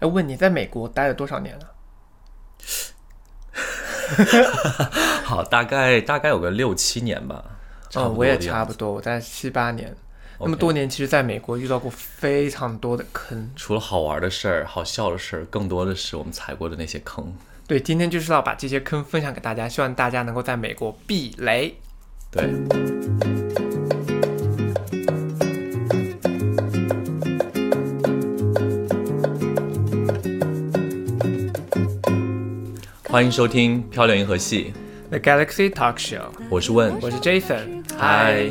哎，问你在美国待了多少年了？好，大概大概有个六七年吧。哦，我也差不多，我在七八年。那么多年，其实在美国遇到过非常多的坑。除了好玩的事儿、好笑的事儿，更多的是我们踩过的那些坑。对，今天就是要把这些坑分享给大家，希望大家能够在美国避雷。对。欢迎收听《漂流银河系》The Galaxy Talk Show。我是问，我是 Jason。嗨。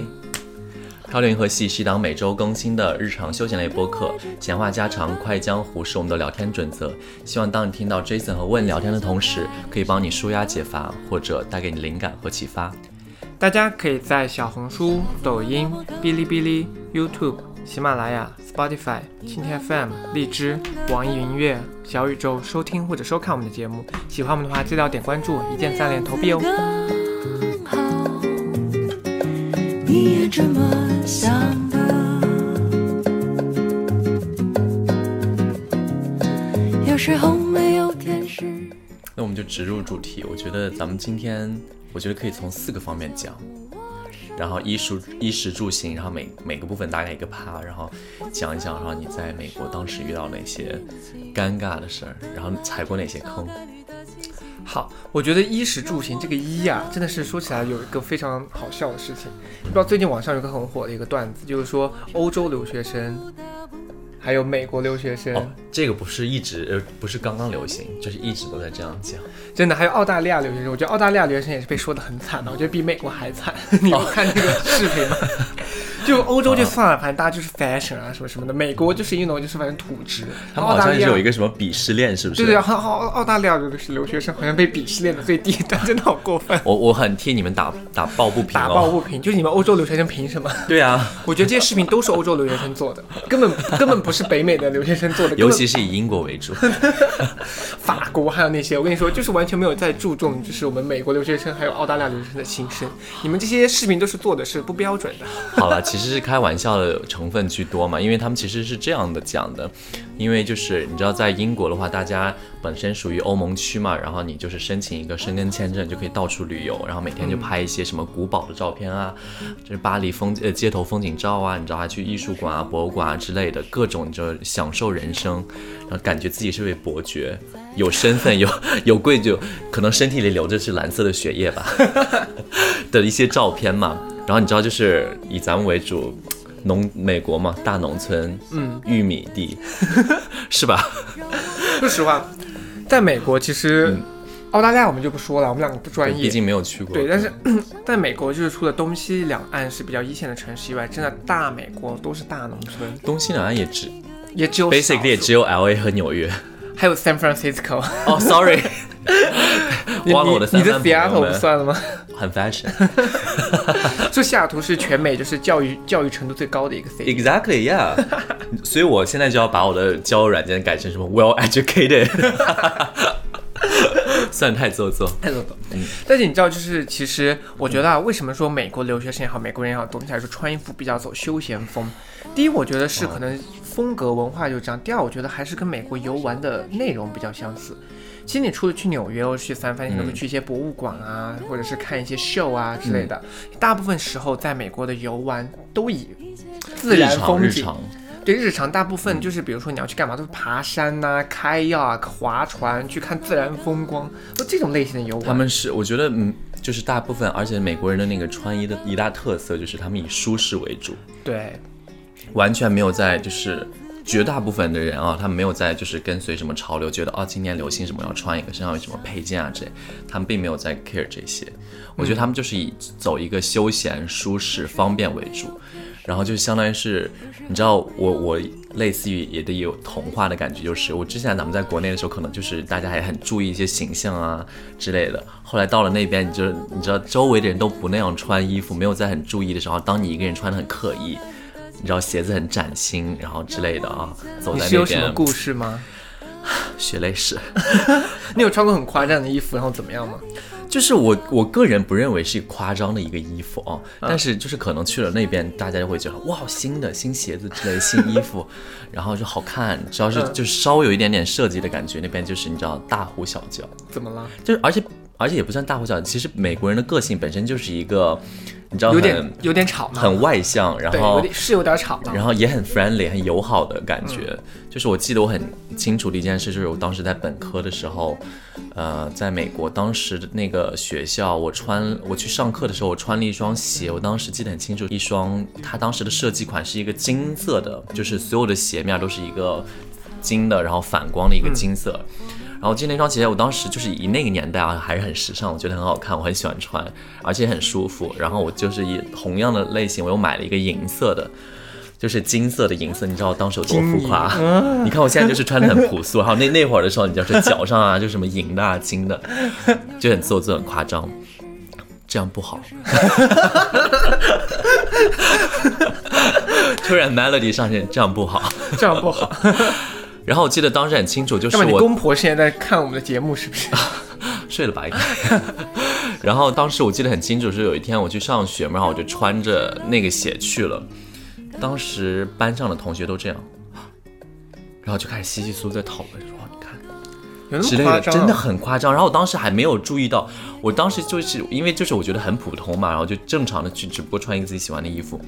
漂流银河系是一档每周更新的日常休闲类播客，闲话家常、快江湖是我们的聊天准则。希望当你听到 Jason 和问聊天的同时，可以帮你舒压解乏，或者带给你灵感和启发。大家可以在小红书、抖音、哔哩哔哩、YouTube。喜马拉雅、Spotify、蜻蜓 FM、荔枝、网易云音乐、小宇宙收听或者收看我们的节目。喜欢我们的话，记得要点关注，一键三连投币哦。那我们就直入主题。我觉得咱们今天，我觉得可以从四个方面讲。然后衣食衣食住行，然后每每个部分大概一个趴，然后讲一讲，然后你在美国当时遇到哪些尴尬的事儿，然后踩过哪些坑。好，我觉得衣食住行这个衣呀，真的是说起来有一个非常好笑的事情。不知道最近网上有个很火的一个段子，就是说欧洲留学生。还有美国留学生，这个不是一直呃不是刚刚流行，就是一直都在这样讲。真的，还有澳大利亚留学生，我觉得澳大利亚留学生也是被说的很惨的，我觉得比美国还惨。你有看这个视频吗？就欧洲就算了，反正大家就是 fashion 啊什么什么的。美国就是一种就是反正土质。他们好像是有一个什么鄙视链，是不是？对对，澳澳澳大利亚的留学生好像被鄙视链的最低但，真的好过分。我 我很替你们打打抱不平，打抱不平，就是你们欧洲留学生凭什么？对啊，我觉得这些视频都是欧洲留学生做的，根本根本不是北美的留学生做的，尤其是以英国为主，法国还有那些，我跟你说，就是完全没有在注重，就是我们美国留学生还有澳大利亚留学生的心声。你们这些视频都是做的是不标准的。好了，其实是开玩笑。的成分居多嘛，因为他们其实是这样的讲的，因为就是你知道，在英国的话，大家本身属于欧盟区嘛，然后你就是申请一个申根签证就可以到处旅游，然后每天就拍一些什么古堡的照片啊，就是巴黎风呃街头风景照啊，你知道还去艺术馆啊、博物馆啊之类的各种，就享受人生，然后感觉自己是位伯爵，有身份有 有贵就可能身体里流着是蓝色的血液吧 的一些照片嘛，然后你知道就是以咱们为主。农美国嘛，大农村，嗯，玉米地，是吧？说实话，在美国其实，澳大利亚我们就不说了，我们两个不专业，毕竟没有去过。对，但是在 美国就是除了东西两岸是比较一线的城市以外，真的大美国都是大农村。东西两岸也只也只有，basically 也只有 L A 和纽约，还有 San Francisco。哦，sorry。忘了我的三你的 Seattle 不算了吗？很 fashion。就西雅图是全美就是教育教育程度最高的一个 city。Exactly, yeah。所以我现在就要把我的交友软件改成什么 well educated。算太做作，太做作。嗯。但是你知道，就是其实我觉得啊，为什么说美国留学生也好，美国人也好，总体来说穿衣服比较走休闲风？第一，我觉得是可能风格文化就这样；第二，我觉得还是跟美国游玩的内容比较相似。其实你除了去纽约或去三藩，你可能会去一些博物馆啊，或者是看一些秀啊之类的。大部分时候在美国的游玩都以自然风景，对日常大部分就是比如说你要去干嘛，都是爬山呐、开药啊、划船去看自然风光，就这种类型的游玩。他们是我觉得嗯，就是大部分，而且美国人的那个穿衣的一大特色就是他们以舒适为主，对，完全没有在就是。绝大部分的人啊，他们没有在就是跟随什么潮流，觉得哦今年流行什么要穿一个，身上有什么配件啊之类，他们并没有在 care 这些。我觉得他们就是以走一个休闲、舒适、方便为主，然后就相当于是，你知道我我类似于也得有童话的感觉，就是我之前咱们在国内的时候，可能就是大家还很注意一些形象啊之类的，后来到了那边，你就你知道周围的人都不那样穿衣服，没有在很注意的时候，当你一个人穿的很刻意。你知道鞋子很崭新，然后之类的啊，走在那边。你是有什么故事吗？血泪史。你有穿过很夸张的衣服，然后怎么样吗？就是我我个人不认为是夸张的一个衣服啊，但是就是可能去了那边，大家就会觉得哇，新的新鞋子之类新衣服，然后就好看，只要是就是稍微有一点点设计的感觉，那边就是你知道大呼小叫，怎么了？就是而且而且也不算大呼小叫，其实美国人的个性本身就是一个你知道有点有点吵闹，很外向，然后是有点吵闹。然后也很 friendly，很友好的感觉。就是我记得我很清楚的一件事，就是我当时在本科的时候，呃，在美国，当时的那个学校，我穿我去上课的时候，我穿了一双鞋，我当时记得很清楚，一双它当时的设计款是一个金色的，就是所有的鞋面都是一个金的，然后反光的一个金色。然后我记得那双鞋，我当时就是以那个年代啊，还是很时尚，我觉得很好看，我很喜欢穿，而且很舒服。然后我就是以同样的类型，我又买了一个银色的，就是金色的银色，你知道我当时有多浮夸？你看我现在就是穿的很朴素，还有那那会儿的时候，你就是脚上啊，就什么银的、啊、金的，就很做作、很夸张，这样不好。突然 melody 上线，这样不好。这样不好。然后我记得当时很清楚，就是我公婆现在在看我们的节目是不是？睡了吧应该。然后当时我记得很清楚，是有一天我去上学嘛，然后我就穿着那个鞋去了。当时班上的同学都这样，然后就开始稀稀疏疏在讨论，说你看有那之类的，么夸张啊？真的很夸张。然后我当时还没有注意到，我当时就是因为就是我觉得很普通嘛，然后就正常的去，只不过穿一个自己喜欢的衣服。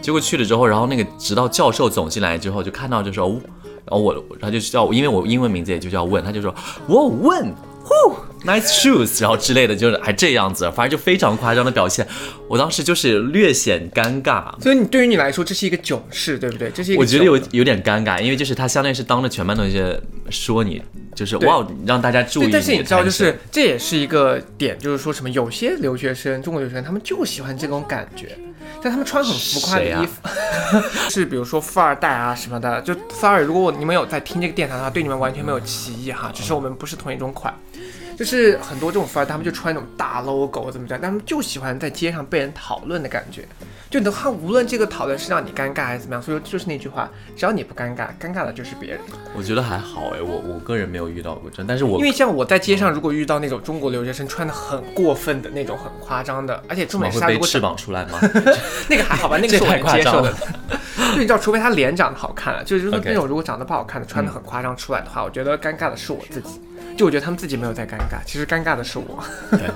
结果去了之后，然后那个直到教授走进来之后，就看到就说，哦然后我他就叫我，因为我英文名字也就叫问，他就说，我问。呼，nice shoes，然后之类的，就是还这样子，反正就非常夸张的表现。我当时就是略显尴尬，所以你对于你来说，这是一个囧事，对不对？这是一个我觉得有有点尴尬，因为就是他相当于是当着全班同学说你，就是哇，让大家注意，但是你知道，就是这也是一个点，就是说什么，有些留学生，中国留学生，他们就喜欢这种感觉，但他们穿很浮夸的衣服，是比如说富二代啊什么的。就 sorry，如果你们有在听这个电台的话，对你们完全没有歧义哈，只是我们不是同一种款。就是很多这种富二代，他们就穿那种大 logo 怎么讲，他们就喜欢在街上被人讨论的感觉。就你他无论这个讨论是让你尴尬还是怎么样，所以说就是那句话，只要你不尴尬，尴尬的就是别人。我觉得还好哎，我我个人没有遇到过这，但是我因为像我在街上，如果遇到那种中国留学生穿的很过分的那种、很夸张的，而且重怎么会点是他如果翅膀出来吗？那个还好吧，那个 是我能接受的夸张了。就你知道，除非他脸长得好看了，就是说那种如果长得不好看的，穿的很夸张出来的话，我觉得尴尬的是我自己。就我觉得他们自己没有在尴尬，其实尴尬的是我。对，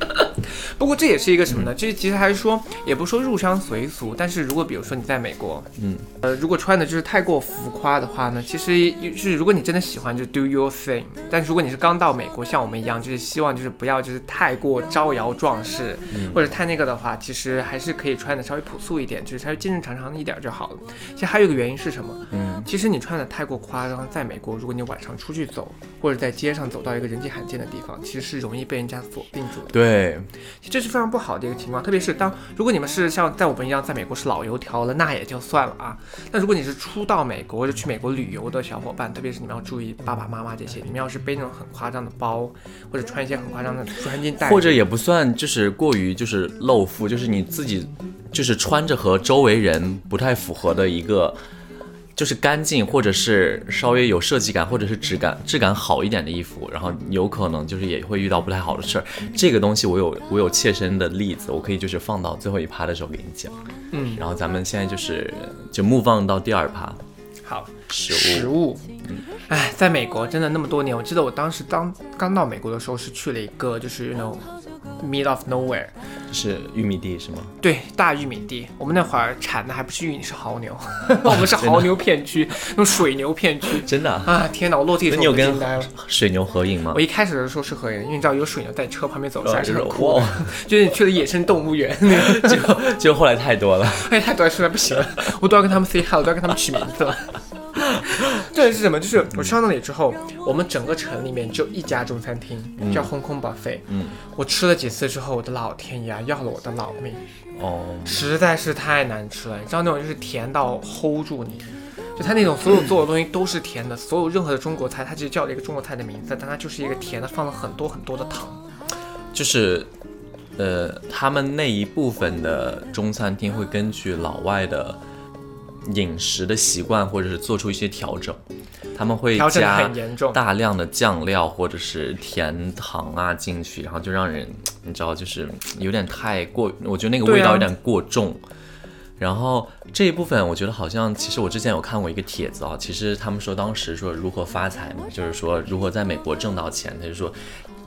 不过这也是一个什么呢？就是其实还是说，也不说入乡随俗，但是如果比如说你在美国，嗯，呃，如果穿的就是太过浮夸的话呢，其实就是如果你真的喜欢，就 do your thing。但如果你是刚到美国，像我们一样，就是希望就是不要就是太过招摇撞势，或者太那个的话，其实还是可以穿的稍微朴素一点，就是稍微正正常常一点就好了。其实还有一个原因是什么？嗯，其实你穿的太过夸张，在美国，如果你晚上出去走，或者在街上走到一个人迹罕见的地方，其实是容易被人家锁定住的。对，这是非常不好的一个情况，特别是当如果你们是像在我们一样在美国是老油条了，那也就算了啊。那如果你是初到美国或者去美国旅游的小伙伴，特别是你们要注意爸爸妈妈这些，你们要是背那种很夸张的包，或者穿一些很夸张的穿金戴，或者也不算就是过于就是露富，就是你自己就是穿着和周围人不太符合的一个。就是干净，或者是稍微有设计感，或者是质感质感好一点的衣服，然后有可能就是也会遇到不太好的事儿。这个东西我有我有切身的例子，我可以就是放到最后一趴的时候给你讲。嗯，然后咱们现在就是就 move on 到第二趴，好。食物食物。物，哎，在美国真的那么多年，我记得我当时当刚到美国的时候是去了一个就是那种 mid of nowhere，是玉米地是吗？对，大玉米地，我们那会儿产的还不是玉米，是牦牛，我们是牦牛片区，那种水牛片区。真的、啊？啊，天哪！我落地的时候你有跟都惊呆了。水牛合影吗我？一开始的时候是合影，因为你知道有水牛在车旁边走，呃还是很就是酷的哇，就是你去了野生动物园，那个结果结果后来太多了。哎，太多了实在不行了，我都要跟他们 say hello，都要跟他们取名字了。这是什么？就是我去到那里之后，我们整个城里面就一家中餐厅，叫 Hong Kong Buffet。嗯，我吃了几次之后，我的老天爷啊，要了我的老命，哦，实在是太难吃了。你知道那种就是甜到 hold 住你，就它那种所有做的东西都是甜的，所有任何的中国菜，它其实叫了一个中国菜的名字，但它就是一个甜的，放了很多很多的糖。就是，呃，他们那一部分的中餐厅会根据老外的饮食的习惯，或者是做出一些调整。他们会加大量的酱料或者是甜糖啊进去，然后就让人你知道，就是有点太过，我觉得那个味道有点过重。然后这一部分，我觉得好像其实我之前有看过一个帖子啊，其实他们说当时说如何发财嘛，就是说如何在美国挣到钱，他就说。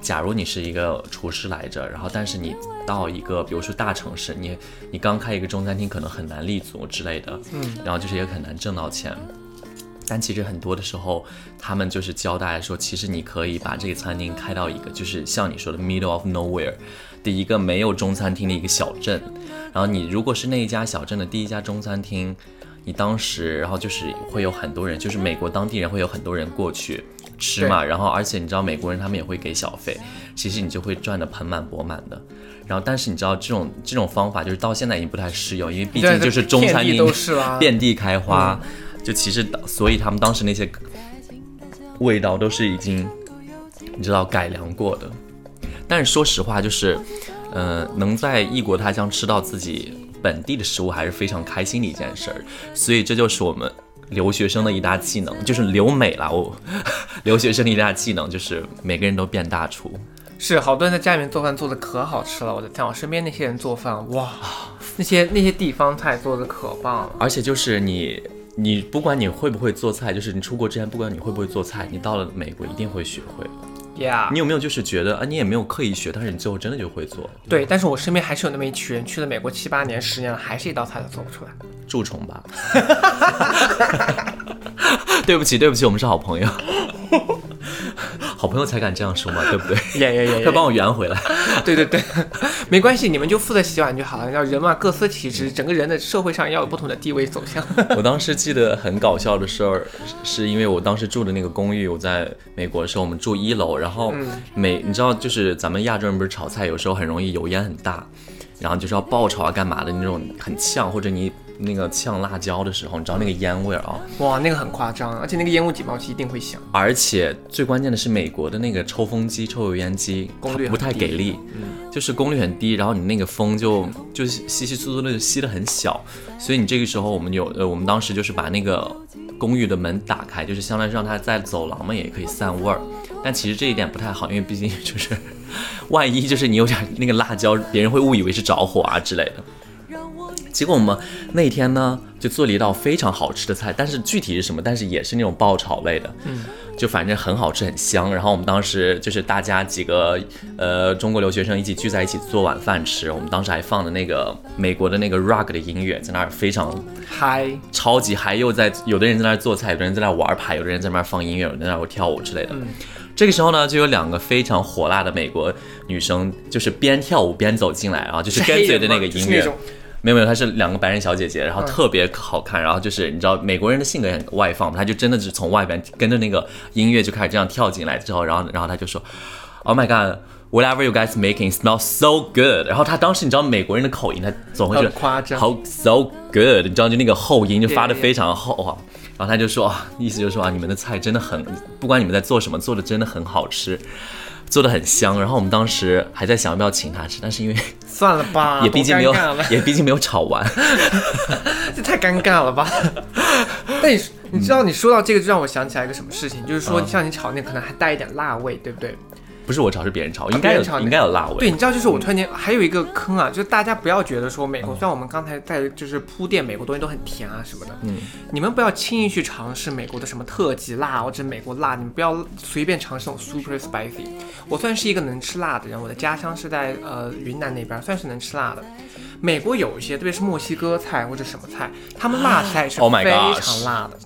假如你是一个厨师来着，然后但是你到一个比如说大城市，你你刚开一个中餐厅，可能很难立足之类的，嗯，然后就是也很难挣到钱。但其实很多的时候，他们就是教大家说，其实你可以把这个餐厅开到一个，就是像你说的 middle of nowhere 的一个没有中餐厅的一个小镇。然后你如果是那一家小镇的第一家中餐厅，你当时然后就是会有很多人，就是美国当地人会有很多人过去吃嘛。然后而且你知道美国人他们也会给小费，其实你就会赚得盆满钵满的。然后但是你知道这种这种方法就是到现在已经不太适用，因为毕竟就是中餐厅遍地都是啊遍地开花。就其实，所以他们当时那些味道都是已经你知道改良过的。但是说实话，就是，呃，能在异国他乡吃到自己本地的食物，还是非常开心的一件事儿。所以这就是我们留学生的一大技能，就是留美啦。我留学生的一大技能就是每个人都变大厨。是好多人在家里面做饭做的可好吃了，我的天！我身边那些人做饭，哇，那些那些地方菜做的可棒了。而且就是你，你不管你会不会做菜，就是你出国之前，不管你会不会做菜，你到了美国一定会学会。Yeah，你有没有就是觉得啊，你也没有刻意学，但是你最后真的就会做？对，但是我身边还是有那么一群人，去了美国七八年、十年了，还是一道菜都做不出来。蛀虫吧？对不起，对不起，我们是好朋友，好朋友才敢这样说嘛，对不对？耶耶耶快帮我圆回来。对对对，没关系，你们就负责洗碗就好了。要人嘛，各司其职，整个人的社会上要有不同的地位走向。我当时记得很搞笑的事儿，是因为我当时住的那个公寓，我在美国的时候，我们住一楼，然后每你知道，就是咱们亚洲人不是炒菜有时候很容易油烟很大，然后就是要爆炒啊干嘛的那种很呛，或者你那个呛辣椒的时候，你知道那个烟味儿啊。哇，那个很夸张，而且那个烟雾警报器一定会响。而且最关键的是，美国的那个抽风机、抽油烟机，它功率很不太给力，就是功率很低，然后你那个风就就是稀稀疏疏的就吸的很小，所以你这个时候我们有呃，我们当时就是把那个公寓的门打开，就是相当于让它在走廊嘛也可以散味儿，但其实这一点不太好，因为毕竟就是 万一就是你有点那个辣椒，别人会误以为是着火啊之类的。结果我们那天呢，就做了一道非常好吃的菜，但是具体是什么，但是也是那种爆炒类的，嗯，就反正很好吃，很香。然后我们当时就是大家几个呃中国留学生一起聚在一起做晚饭吃，我们当时还放的那个美国的那个 rock 的音乐，在那儿非常嗨，超级嗨，又在有的人在那儿做菜，有的人在那儿玩牌，有的人在那儿放音乐，有的人在那儿跳舞之类的。这个时候呢，就有两个非常火辣的美国女生，就是边跳舞边走进来，啊就是跟随着那个音乐。没有没有，她是两个白人小姐姐，然后特别好看，然后就是你知道美国人的性格也很外放嘛，她就真的是从外边跟着那个音乐就开始这样跳进来之后，然后然后她就说，Oh my God。Whatever you guys making smells so good。然后她当时你知道美国人的口音，她总会很说夸张好 so good，你知道就那个后音就发的非常厚啊。然后她就说啊，意思就是说啊，你们的菜真的很，不管你们在做什么，做的真的很好吃，做的很香。然后我们当时还在想要不要请他吃，但是因为算了吧，也毕竟没有 也毕竟没有炒完。这太尴尬了吧？但你你知道，你说到这个，就让我想起来一个什么事情，就是说，嗯像你炒那可能还带一点辣味，对不对？不是我炒，是别人炒，应该有应该有辣味。对，你知道，就是我突然间还有一个坑啊，就是大家不要觉得说美国，虽然我们刚才在就是铺垫美国东西都很甜啊什么的，嗯，你们不要轻易去尝试美国的什么特级辣或者美国辣，你们不要随便尝试那种 super spicy。我算是一个能吃辣的人，我的家乡是在呃云南那边，算是能吃辣的。美国有一些，特别是墨西哥菜或者什么菜，他们辣菜是 Oh 非常辣的。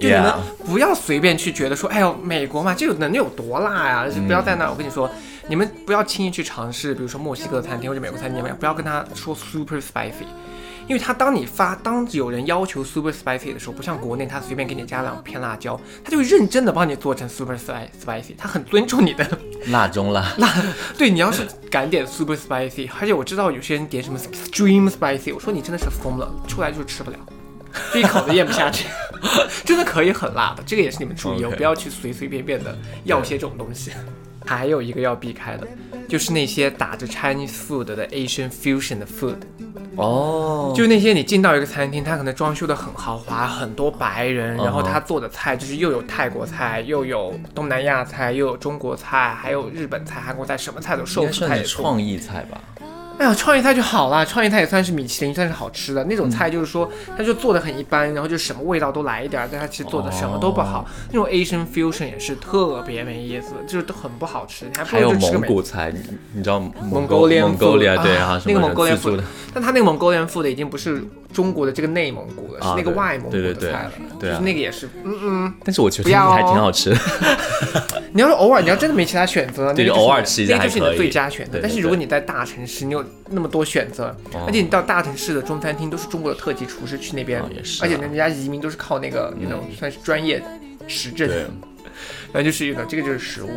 就你们不要随便去觉得说，哎呦，美国嘛，这有能有多辣呀？就不要在那儿，我跟你说，你们不要轻易去尝试，比如说墨西哥餐厅或者美国餐厅，不要跟他说 super spicy，因为他当你发当有人要求 super spicy 的时候，不像国内他随便给你加两片辣椒，他就认真的帮你做成 super spi- spicy，他很尊重你的 辣中辣。辣。对你要是敢点 super spicy，而且我知道有些人点什么 extreme spicy，我说你真的是疯了，出来就是吃不了。这一口都咽不下去，真的可以很辣的，这个也是你们注意不要去随随便便的要些这种东西。还有一个要避开的，就是那些打着 Chinese food 的 Asian fusion 的 food，哦，就那些你进到一个餐厅，它可能装修的很豪华，很多白人，然后他做的菜就是又有泰国菜，又有东南亚菜，又有中国菜，还有日本菜、韩国菜，什么菜都寿应该司菜也做。算是创意菜吧？哎呀，创意菜就好啦，创意菜也算是米其林，算是好吃的那种菜，就是说它就做的很一般，然后就什么味道都来一点儿，但它其实做的什么都不好。那种 Asian fusion 也是特别没意思，就是都很不好吃。你还不还有蒙如就吃个蒙古菜，你你知道蒙蒙古蒙古对啊那个蒙古联腹自助的，但它那个蒙古连富的已经不是中国的这个内蒙古的，啊是那个外蒙古的菜了。对啊就是那个也是，嗯嗯。但是我觉得不要还挺哦好吃的。你要是偶尔，你要真的没其他选择，对那个就是偶尔吃一下那个就是你的最佳选择。但是如果你在大城市，你有那么多选择，哦而且你到大城市的中餐厅都是中国的特级厨师去那边而且人家移民都是靠那个那种算是专业实证，对，反正就是一个这个就是食物。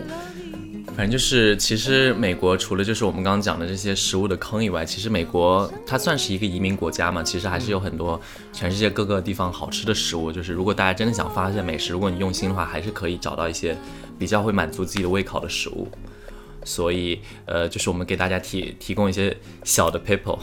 反正就是，其实美国除了就是我们刚刚讲的这些食物的坑以外，其实美国它算是一个移民国家嘛，其实还是有很多全世界各个地方好吃的食物。就是如果大家真的想发现美食，如果你用心的话，还是可以找到一些比较会满足自己的胃口的食物。所以，呃，就是我们给大家提提供一些小的 people。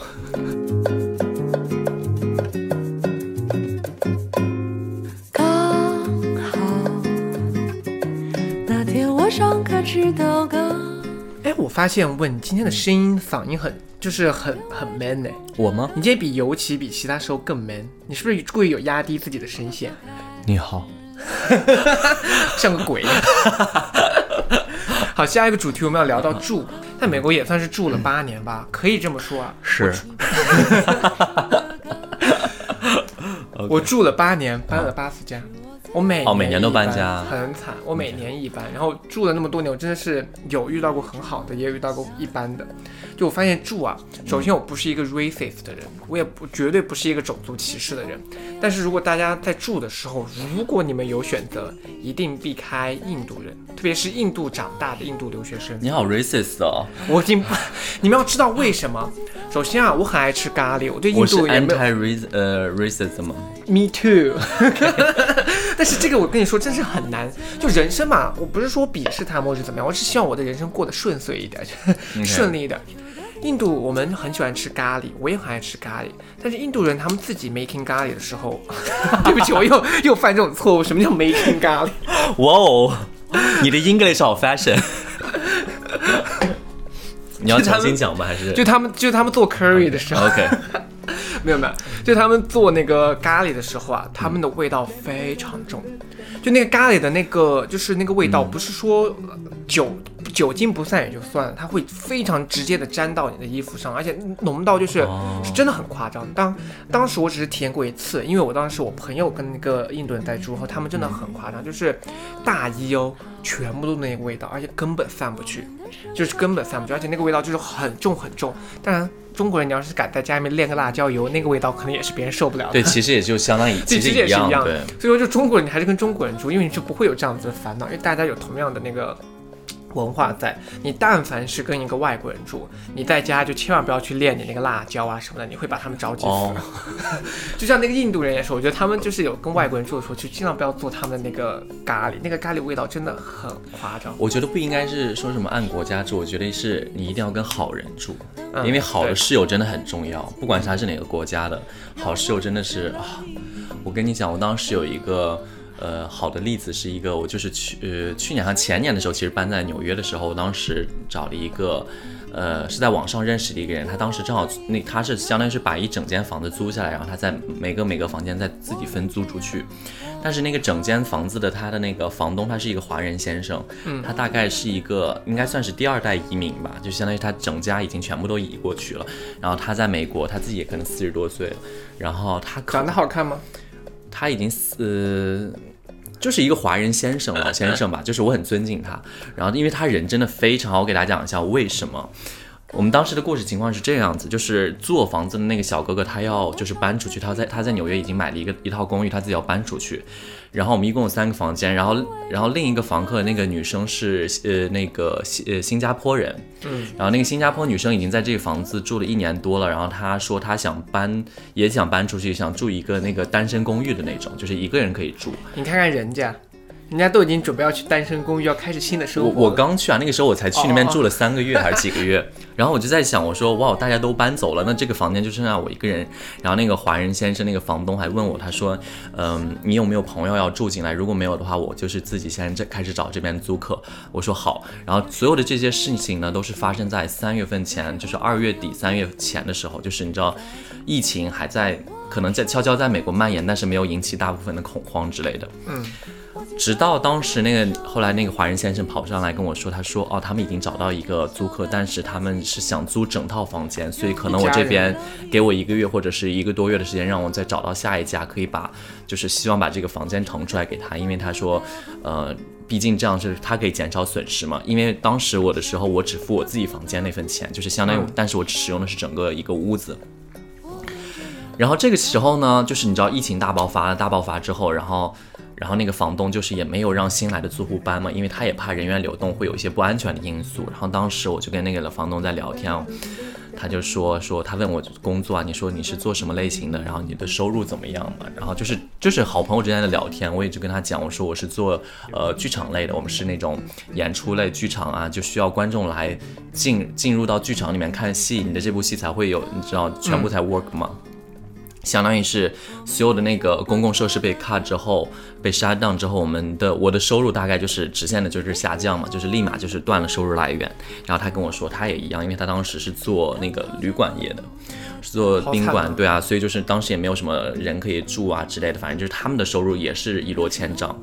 哎，我发现问你今天的声音嗓音很就是很很 man 哎，我吗？你今天比尤其比其他时候更 man，你是不是故意有压低自己的声线，你好，像个鬼？好，下一个主题我们要聊到住，在美国也算是住了八年吧，可以这么说啊。是。我住了八年，搬了八次家，我每哦每年都搬搬家很惨。我每年一搬，然后住了那么多年，我真的是有遇到过很好的，也有遇到过一般的。就我发现住啊，首先我不是一个 racist 的人，我也不绝对不是一个种族歧视的人。但是如果大家在住的时候，如果你们有选择，一定避开印度人，特别是印度长大的印度留学生。你好 racist 哦，我已经，你们要知道为什么？首先啊，我很爱吃咖喱，我对印度也没有 anti race 呃 racism 吗？Me too。但是这个我跟你说，真是很难。就人生嘛，我不是说鄙视他们或者怎么样，我是希望我的人生过得顺遂一点，顺利一点。印度我们很喜欢吃咖喱，我也很爱吃咖喱。但是印度人他们自己 making 咖喱的时候，对不起，我又又犯这种错误。什么叫 making 咖喱？哇哦，你的 English 好 fashion。你要重新讲吗？还是就他们就他们做 curry 的时候 OK？没有没有，就他们做那个咖喱的时候啊，他们的味道非常重，就那个咖喱的那个就是那个味道，不是说呃酒酒精不散也就算了，它会非常直接的沾到你的衣服上，而且浓到就是、是真的很夸张。当当时我只是体验过一次，因为我当时我朋友跟那个印度人在住后，他们真的很夸张，就是大衣哦，全部都那个味道，而且根本散不去，就是根本散不去，而且那个味道就是很重很重。当然。中国人，你要是敢在家里面炼个辣椒油，那个味道可能也是别人受不了的。对，其实也就相当于 其实也是，一样对。所以说，就中国人，你还是跟中国人住，因为你就不会有这样子的烦恼，因为大家有同样的那个文化在。你但凡是跟一个外国人住，你在家就千万不要去练你那个辣椒啊什么的，你会把他们着急死。哦 就像那个印度人也是，我觉得他们就是有跟外国人住的时候，就尽量不要做他们的那个咖喱，那个咖喱味道真的很夸张。我觉得不应该是说什么按国家住，我觉得是你一定要跟好人住，嗯因为好的室友真的很重要，不管是他是哪个国家的，好室友真的是啊。我跟你讲，我当时有一个呃好的例子，是一个我就是去呃去年和前年的时候，其实搬在纽约的时候，我当时找了一个。呃，是在网上认识的一个人，他当时正好那他是相当于是把一整间房子租下来，然后他在每个每个房间再自己分租出去。但是那个整间房子的他的那个房东他是一个华人先生，嗯，他大概是一个应该算是第二代移民吧，就相当于他整家已经全部都移过去了。然后他在美国，他自己也可能四十多岁了，然后他长得好看吗？他已经死，就是一个华人先生老先生吧，就是我很尊敬他。然后因为他人真的非常好，我给大家讲一下为什么。我们当时的故事情况是这样子，就是租我房子的那个小哥哥，他要就是搬出去，他在他在纽约已经买了一个一套公寓，他自己要搬出去。然后我们一共有三个房间，然后然后另一个房客那个女生是呃那个新呃新加坡人，嗯，然后那个新加坡女生已经在这个房子住了一年多了，然后她说她想搬也想搬出去，想住一个那个单身公寓的那种，就是一个人可以住。你看看人家，人家都已经准备要去单身公寓，要开始新的生活了。我刚去啊，那个时候我才去那边住了三个月还是几个月，然后我就在想，我说哇，大家都搬走了，那这个房间就剩下我一个人。然后那个华人先生，那个房东还问我，他说，嗯，你有没有朋友要住进来？如果没有的话，我就是自己先这开始找这边租客。我说好。然后所有的这些事情呢，都是发生在三月份前，就是二月底三月前的时候，就是你知道，疫情还在可能在悄悄在美国蔓延，但是没有引起大部分的恐慌之类的。嗯，直到当时那个后来那个华人先生跑上来跟我说，他说哦，他们已经找到一个租客，但是他们是想租整套房间，所以可能我这边给我一个月或者是一个多月的时间，让我再找到下一家，可以把就是希望把这个房间腾出来给他，因为他说，呃。毕竟这样是他可以减少损失嘛，因为当时我的时候，我只付我自己房间那份钱，就是相当于，嗯但是我只使用的是整个一个屋子。然后这个时候呢，就是你知道疫情大爆发了，大爆发之后，然后，然后那个房东就是也没有让新来的租户搬嘛，因为他也怕人员流动会有一些不安全的因素。然后当时我就跟那个房东在聊天，他就说说他问我工作啊，你说你是做什么类型的，然后你的收入怎么样嘛？然后就是就是好朋友之间的聊天，我也就跟他讲，我说我是做呃剧场类的，我们是那种演出类剧场啊，就需要观众来进进入到剧场里面看戏，你的这部戏才会有，你知道全部才 work 嘛。相当于是所有的那个公共设施被 cut 之后，被 shut down 之后，我们的我的收入大概就是直线的就是下降嘛，就是立马就是断了收入来源。然后他跟我说他也一样，因为他当时是做那个旅馆业的，是做宾馆，对啊，所以就是当时也没有什么人可以住啊之类的，反正就是他们的收入也是一落千丈。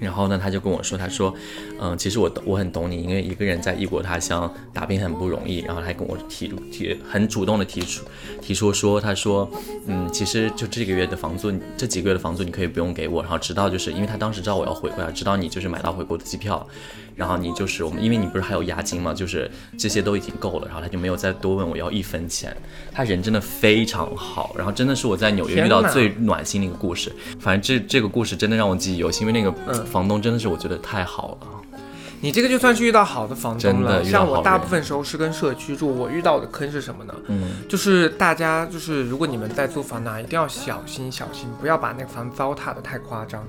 然后呢，他就跟我说，他说，嗯，其实我懂我很懂你，因为一个人在异国他乡打拼很不容易。然后他还跟我提提很主动的提出提出说，他说，嗯，其实就这个月的房租，这几个月的房租你可以不用给我。然后直到就是因为他当时知道我要回国，直到你就是买到回国的机票，然后你就是我们，因为你不是还有押金嘛，就是这些都已经够了，然后他就没有再多问我要一分钱。他人真的非常好，然后真的是我在纽约遇到最暖心的一个故事。反正这这个故事真的让我记忆犹新，因为那个嗯房东真的是我觉得太好了。你这个就算是遇到好的房东了。像我大部分时候是跟社区住，我遇到的坑是什么呢？嗯，就是大家就是如果你们在租房呢，一定要小心小心，不要把那个房糟蹋的太夸张。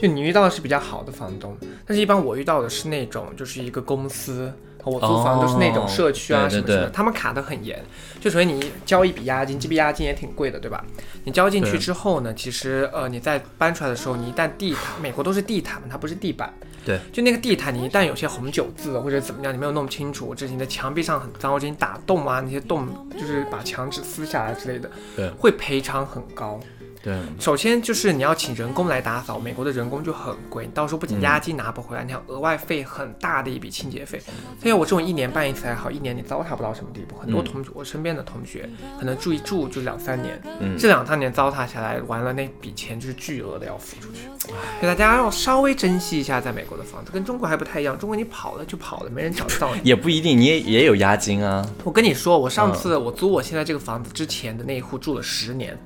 就你遇到的是比较好的房东，但是一般我遇到的是那种就是一个公司。和我租房都是那种社区啊哦什么什么他们卡得很严。就首先你交一笔押金，这笔押金也挺贵的，对吧？你交进去之后呢，其实呃你在搬出来的时候，你一旦地毯，美国都是地毯嘛，它不是地板。对，就那个地毯，你一旦有些红酒渍或者怎么样，你没有弄清楚，或者你的墙壁上很脏，或者你打洞啊，那些洞就是把墙纸撕下来之类的，对会赔偿很高。对，首先就是你要请人工来打扫，美国的人工就很贵，你到时候不仅押金拿不回来，你还要额外费很大的一笔清洁费。所以我这种一年办一次还好，一年你糟蹋不到什么地步。很多嗯同学，我身边的同学可能住一住就两三年，嗯这两三年糟蹋下来，完了那笔钱就是巨额的要付出去。所以大家要稍微珍惜一下在美国的房子，跟中国还不太一样。中国你跑了就跑了，没人找得到你。也不一定，你也也有押金啊。我跟你说，我上嗯次我租我现在这个房子之前的那一户住了十年，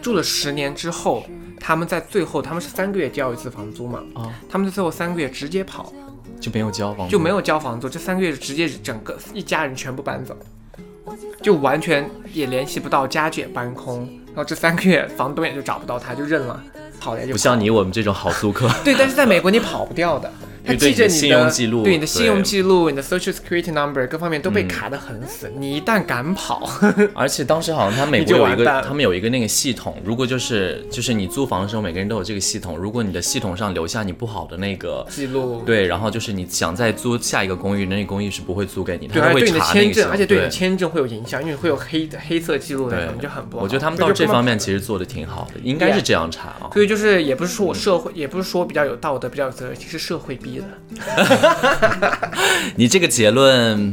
住了十年之后，他们在最后他们是三个月交一次房租嘛，哦他们在最后三个月直接跑，就没有交房租，就没有交房租，这三个月直接整个一家人全部搬走，就完全也联系不到，家具也搬空，然后这三个月房东也就找不到他，就认了，跑了就跑不像你我们这种好租客。对，但是在美国你跑不掉的，对记着你你的信用记录对你的信用记录、你的 Social Security Number 各方面都被嗯卡得很死。你一旦敢跑，而且当时好像他美国有一个，他们有一个那个系统，如果就是就是你租房的时候，每个人都有这个系统，如果你的系统上留下你不好的那个。记录。对，然后就是你想再租下一个公寓，那个公寓是不会租给你，对，他都会而且对你的签证，查那个系统。而且对你的签证会有影响，因为会有黑黑色记录那对种，就很不好。我觉得他们到这方面其实做的挺好的，应该是这样查啊。所以就是也不是说我社会，也不是说比较有道德、比较有责任，其实社会逼的。你这个结论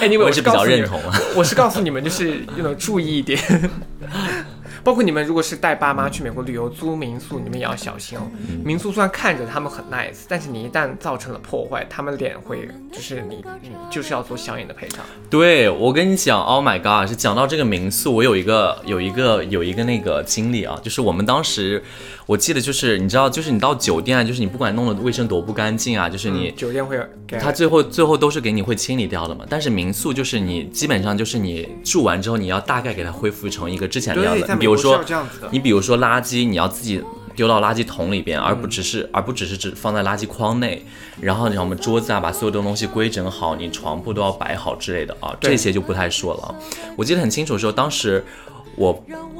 哎，你我是比较认同。同啊。我是告诉你们，就是要能注意一点。包括你们如果是带爸妈去美国旅游租民宿，你们也要小心哦。嗯民宿虽然看着他们很 nice，但是你一旦造成了破坏，他们脸会就是你你就是要做相应的赔偿。对我跟你讲，Oh my god！是讲到这个民宿，我有一个有一个有一个那个经历啊，就是我们当时我记得就是你知道，就是你到酒店，就是你不管弄的卫生多不干净啊，就是你。酒店会给他最后最后都是给你会清理掉的嘛，但是民宿就是你基本上就是你住完之后，你要大概给它恢复成一个之前的样子。比如说你比如说垃圾，你要自己丢到垃圾桶里边，而不只是而不只是只放在垃圾筐内。然后你看我们桌子啊，把所有的东西规整好，你床铺都要摆好之类的啊，这些就不太说了。我记得很清楚的时候，当时我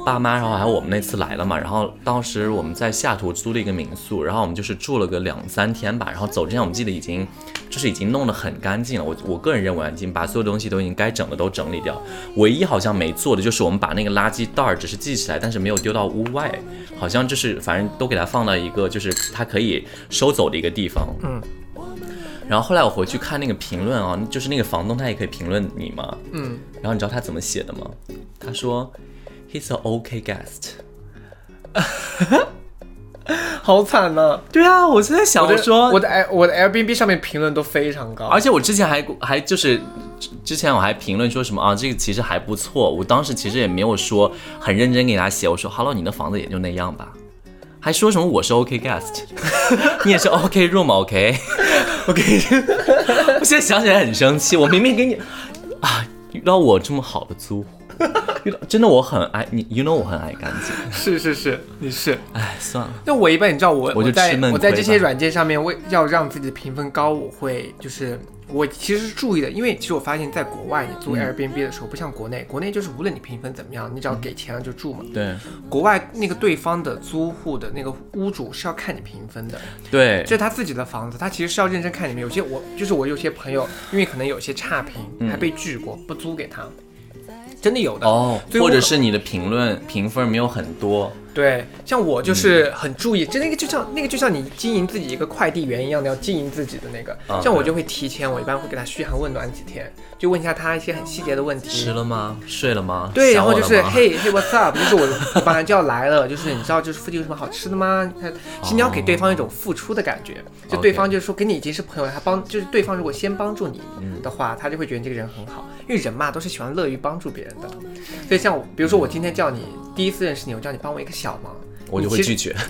爸妈，然后还有我们那次来了嘛，然后当时我们在下图租了一个民宿，然后我们就是住了个两三天吧，然后走之前我们记得已经就是已经弄得很干净了，我我个人认为啊已经把所有东西都已经该整的都整理掉，唯一好像没做的就是我们把那个垃圾袋儿只是系起来，但是没有丢到屋外，好像就是反正都给它放到一个就是它可以收走的一个地方，嗯。然后后来我回去看那个评论啊，就是那个房东他也可以评论你嘛，嗯，然后你知道他怎么写的吗？他说，He's an OK guest。好惨呐、对啊，我现在想，我说我的 Air 我的 Airbnb 上面评论都非常高，而且我之前还还就是之之前我还评论说什么啊，这个其实还不错。我当时其实也没有说很认真给他写，我说 Hello，你的房子也就那样吧。还说什么我是 OK guest，你也是 OK room OK OK。我现在想起来很生气，我明明给你啊遇到我这么好的租户，真的我很爱你，you know 我很爱干净。是是是，你是。哎，算了，那我一般你知道我我就在吃闷我在这些软件上面为要让自己的评分高，我会就是我其实是注意的，因为其实我发现在国外你租嗯 Airbnb 的时候，不像国内，国内就是无论你评分怎么样，你只要给钱了就住嘛。对国外那个对方的租户的那个屋主是要看你评分的，对这是他自己的房子，他其实是要认真看你们。有些我就是我有些朋友，因为可能有些差评，还被拒过，不租给他，真的有的。哦，或者是你的评论评分没有很多，对，像我就是很注意，就那个就像那个就像你经营自己一个快递员一样的，要经营自己的那个。啊像我就会提前，我一般会给他嘘寒问暖几天，就问一下他一些很细节的问题。吃了吗？睡了吗？对，然后就是 嘿嘿，what's up？就是我我马上就要来了，就是你知道就是附近有什么好吃的吗？他其实你要给对方一种付出的感觉，就对方就是说跟你已经是朋友，他帮就是对方如果先帮助你的话，他就会觉得你这个人很好，因为人嘛都是喜欢乐于帮助别人的。所以像我，比如说我今天叫你第一次认识你，我叫你帮我一个小忙，我就会拒绝。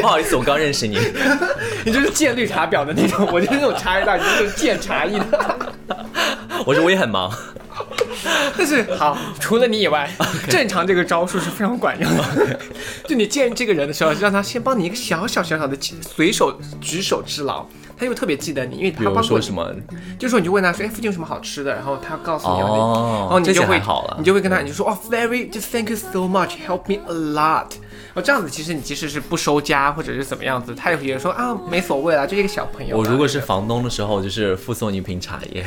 不好意思，我刚认识你。你就是见绿茶婊的那种，我就是那种茶叶蛋，你就是见茶艺的。我说我也很忙。但是好，除了你以外，正常这个招数是非常管用的。就你见这个人的时候，让他先帮你一个小小小小的随手举手之劳，他又特别记得你，因为他帮过什么？就说你就问他说，哎，附近有什么好吃的？然后他告诉你，哦然后你就会好了你就会跟他，你就说哦，very just thank you so much, help me a lot。然后这样子，其实你即使是不收家或者是怎么样子，他也会觉得说啊，没所谓啦，就一个小朋友。我如果是房东的时候，就是附送一瓶茶叶，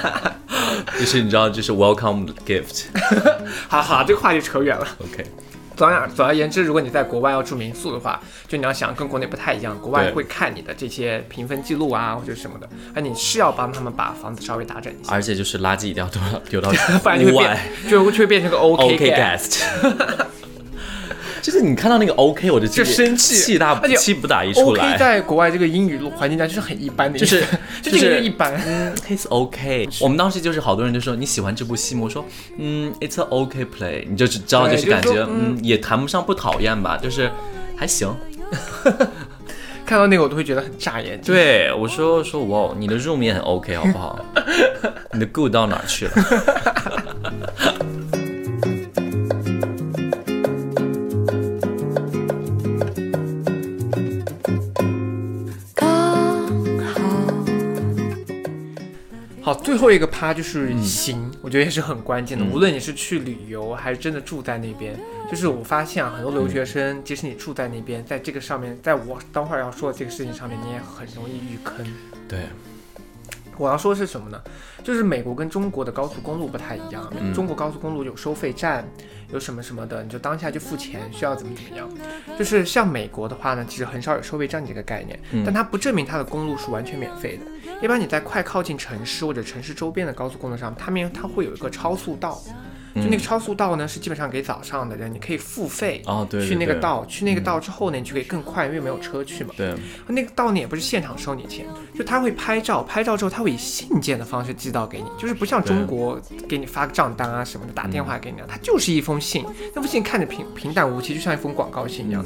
就是你知道，就是 welcome gift。好好，这个话就扯远了。OK，总而总而言之，如果你在国外要住民宿的话，就你要想跟国内不太一样，国外会看你的这些评分记录啊或者什么的，哎你是要帮他们把房子稍微打整一下，而且就是垃圾一定要丢到丢 到不然就会变。就就会变成个 OK guest guest。就是你看到那个 OK，我就就生气气大气不打一处 OK 来。在国外这个英语环境下就是很一般的就是就 就是这个一般。It's OK。我们当时就是好多人就说你喜欢这部戏吗？我说嗯，It's a OK play，你就知道就是感觉嗯也谈不上不讨厌吧，就是还行。看到那个我都会觉得很炸眼睛。对我说说哇，你的 room 也很 OK 好不好？你的 good 到哪去了？好，最后一个趴就是嗯行，我觉得也是很关键的。无论你是去旅游还是真的住在那边，就是我发现啊，很多留学生，即使你住在那边，在这个上面，在我等会儿要说的这个事情上面，你也很容易遇坑。对，我要说的是什么呢？就是美国跟中国的高速公路不太一样，嗯中国高速公路有收费站，有什么什么的，你就当下就付钱，需要怎么怎么样。就是像美国的话呢，其实很少有收费站这个概念，嗯但它不证明它的公路是完全免费的。一般你在快靠近城市或者城市周边的高速公路上，它们它会有一个超速道。就那个超速道呢，是基本上给早上的人，你可以付费去那个道，去那个道之后呢，你就可以更快，因为没有车去嘛。对，那个道呢也不是现场收你钱，就他会拍照，拍照之后他会以信件的方式寄到给你，就是不像中国给你发个账单啊什么的，打电话给你啊，它就是一封信，那封信看着平平淡无奇，就像一封广告信一样。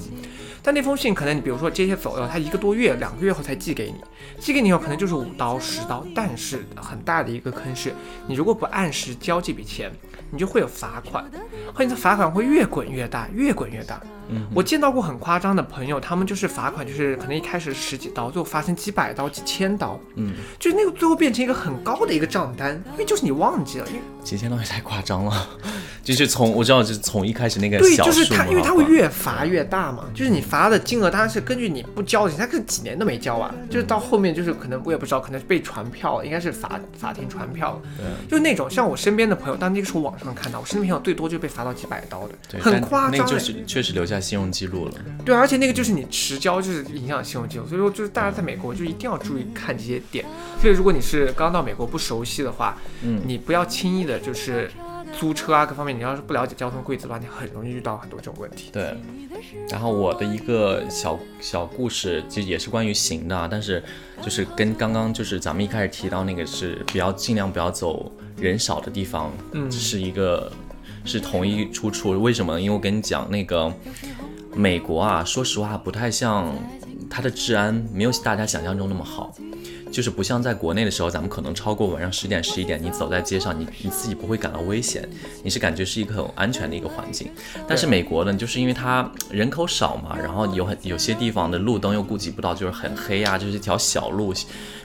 但那封信可能你比如说这些走了，他一个多月、两个月后才寄给你，寄给你以后可能就是五刀、十刀，但是很大的一个坑是，你如果不按时交这笔钱，你就会有罚款，而且这罚款会越滚越大，越滚越大。我见到过很夸张的朋友，他们就是罚款，就是可能一开始十几刀，最后罚成几百刀、几千刀，嗯，就是那个最后变成一个很高的一个账单，因为就是你忘记了，因为几千刀也太夸张了，就是从我知道，就是从一开始那个对，就是他，因为他会越罚越大嘛，就是你罚的金额当然是根据你不交的钱，他可能几年都没交啊，就是到后面就是可能我也不知道，可能是被传票，应该是法法庭传票了，就那种像我身边的朋友，但那个是我网上看到，我身边朋友最多就被罚到几百刀的，对，很但那个就夸张哎。是确实留下信用记录了。对，而且那个就是你迟交就是影响信用记录，所以说就是大家在美国就一定要注意看这些点。所以如果你是刚到美国不熟悉的话，嗯你不要轻易的就是租车啊各方面，你要是不了解交通规则的话，你很容易遇到很多这种问题。对，然后我的一个小小故事，其实也是关于行的啊，但是就是跟刚刚就是咱们一开始提到那个是比较尽量不要走人少的地方，嗯是一个是同一出处。为什么？因为我跟你讲，那个美国啊，说实话不太像它的治安没有大家想象中那么好。就是不像在国内的时候，咱们可能超过晚上十点、十一点，你走在街上，你你自己不会感到危险，你是感觉是一个很安全的一个环境。但是美国呢，就是因为它人口少嘛，然后有很有些地方的路灯又顾及不到，就是很黑啊，就是一条小路、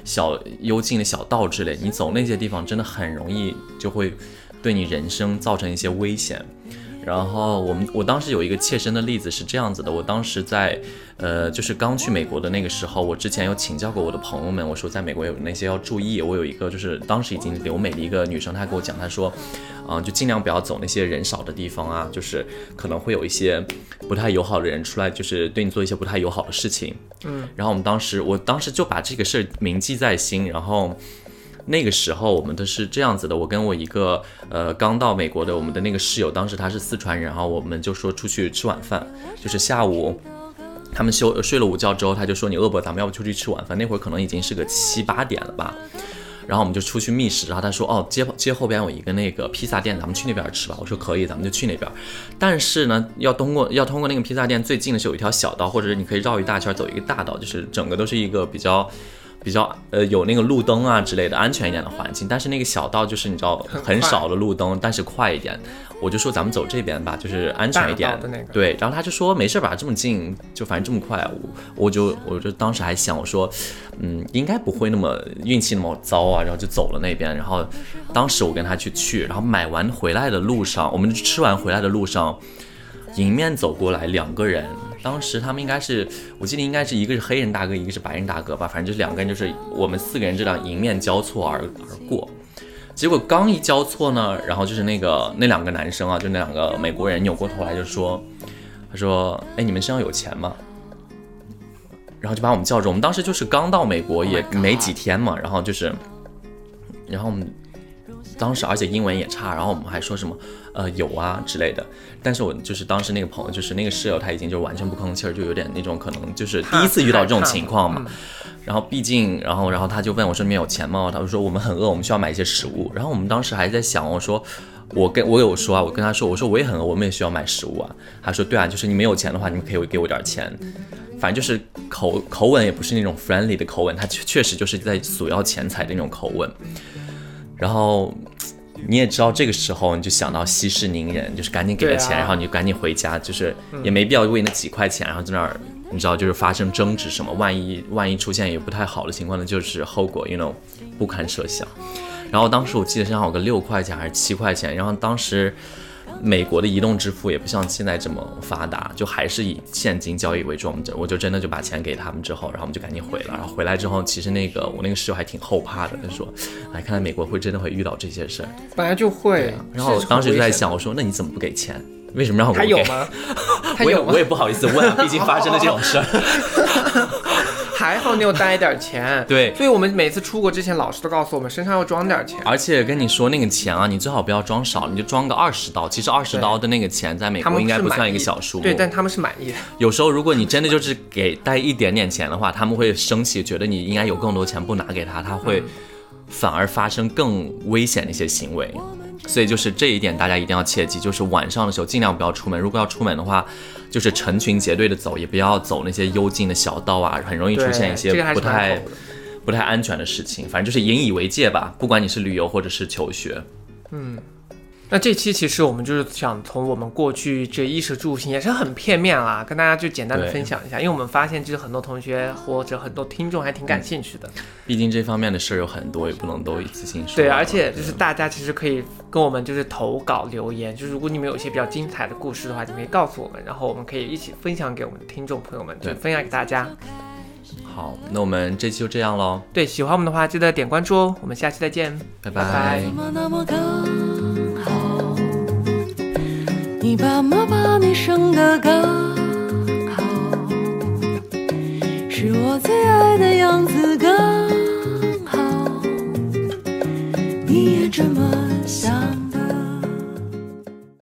小幽静的小道之类，你走那些地方真的很容易就会对你人生造成一些危险。然后我们我当时有一个切身的例子是这样子的，我当时在呃就是刚去美国的那个时候，我之前有请教过我的朋友们，我说在美国有那些要注意。我有一个就是当时已经留美的一个女生，她给我讲，她说，嗯、就尽量不要走那些人少的地方啊，就是可能会有一些不太友好的人出来，就是对你做一些不太友好的事情。嗯，然后我们当时我当时就把这个事儿铭记在心，然后。那个时候我们都是这样子的，我跟我一个呃刚到美国的我们的那个室友，当时他是四川人，然后我们就说出去吃晚饭，就是下午他们休睡了午觉之后，他就说你饿不？咱们要不出去吃晚饭？那会儿可能已经是个七八点了吧。然后我们就出去觅食，然后他说哦，街街后边有一个那个披萨店，咱们去那边吃吧。我说可以，咱们就去那边。但是呢，要通过要通过那个披萨店最近的是有一条小道，或者是你可以绕一大圈走一个大道，就是整个都是一个比较。比较呃有那个路灯啊之类的安全一点的环境，但是那个小道就是你知道很少的路灯，但是快一点。我就说咱们走这边吧，就是安全一点的那个对，然后他就说没事吧，这么近，就反正这么快。我我就我就当时还想，我说，嗯，应该不会那么运气那么糟啊，然后就走了那边。然后当时我跟他去去，然后买完回来的路上，我们吃完回来的路上，迎面走过来两个人。当时他们应该是，我记得应该是一个是黑人大哥，一个是白人大哥吧，反正就是两个人，就是我们四个人这样迎面交错而而过。结果刚一交错呢，然后就是那个那两个男生啊，就那两个美国人扭过头来就说，他说：“哎，你们身上有钱吗？”然后就把我们叫住。我们当时就是刚到美国 Oh 也没几天嘛，然后就是，然后我们当时而且英文也差，然后我们还说什么呃有啊之类的。但是我就是当时那个朋友，就是那个室友，他已经就完全不吭气儿，就有点那种可能就是第一次遇到这种情况嘛。然后毕竟，然后然后他就问我说里面有钱吗？他就说我们很饿，我们需要买一些食物。然后我们当时还在想，我说我跟我有说啊，我跟他说，我说我也很饿，我们也需要买食物啊。他说对啊，就是你们有钱的话，你们可以给我点钱。反正就是口口吻也不是那种 friendly 的口吻，他确确实就是在索要钱财的那种口吻。然后你也知道，这个时候你就想到息事宁人，就是赶紧给了钱，啊然后你就赶紧回家，就是也没必要为那几块钱，然后在那儿你知道就是发生争执什么，万一万一出现也不太好的情况呢，就是后果 you know 不堪设想。然后当时我记得身上有个六块钱还是七块钱，然后当时美国的移动支付也不像现在这么发达，就还是以现金交易为重。我就真的就把钱给他们之后，然后我们就赶紧回了。然后回来之后，其实那个我那个室友还挺后怕的，他说：“哎，看来美国会真的会遇到这些事儿。本来就会。然后我当时就在，想，我说：“那你怎么不给钱？为什么让我给？”危险 他有吗？他有吗我也我？也不好意思问啊，毕竟发生了这种事儿。还好你有带一点钱。对所以我们每次出国之前，老师都告诉我们身上要装点钱。而且跟你说那个钱啊，你最好不要装少，你就装个二十刀。其实二十刀的那个钱在美国应该不算一个小数目。对，但他们是满意的。有时候如果你真的就是给带一点点钱的话，他们会生气，觉得你应该有更多钱不拿给他，他会反而发生更危险的一些行为。所以就是这一点，大家一定要切记，就是晚上的时候尽量不要出门。如果要出门的话，就是成群结队的走，也不要走那些幽静的小道啊，很容易出现一些不太不太安全的事情。反正就是引以为戒吧，不管你是旅游或者是求学。那这期其实我们就是想从我们过去这衣食住行也是很片面啦，跟大家就简单的分享一下，因为我们发现就是很多同学或者很多听众还挺感兴趣的。毕竟这方面的事儿有很多，也不能都一次性说。对，而且就是大家其实可以跟我们就是投稿留言，就是如果你们有一些比较精彩的故事的话，你可以告诉我们，然后我们可以一起分享给我们的听众朋友们，就分享给大家。好，那我们这期就这样喽，对，喜欢我们的话记得点关注哦，我们下期再见。拜拜？你爸妈把你生得刚好，是我最爱的样子刚好，你也这么想。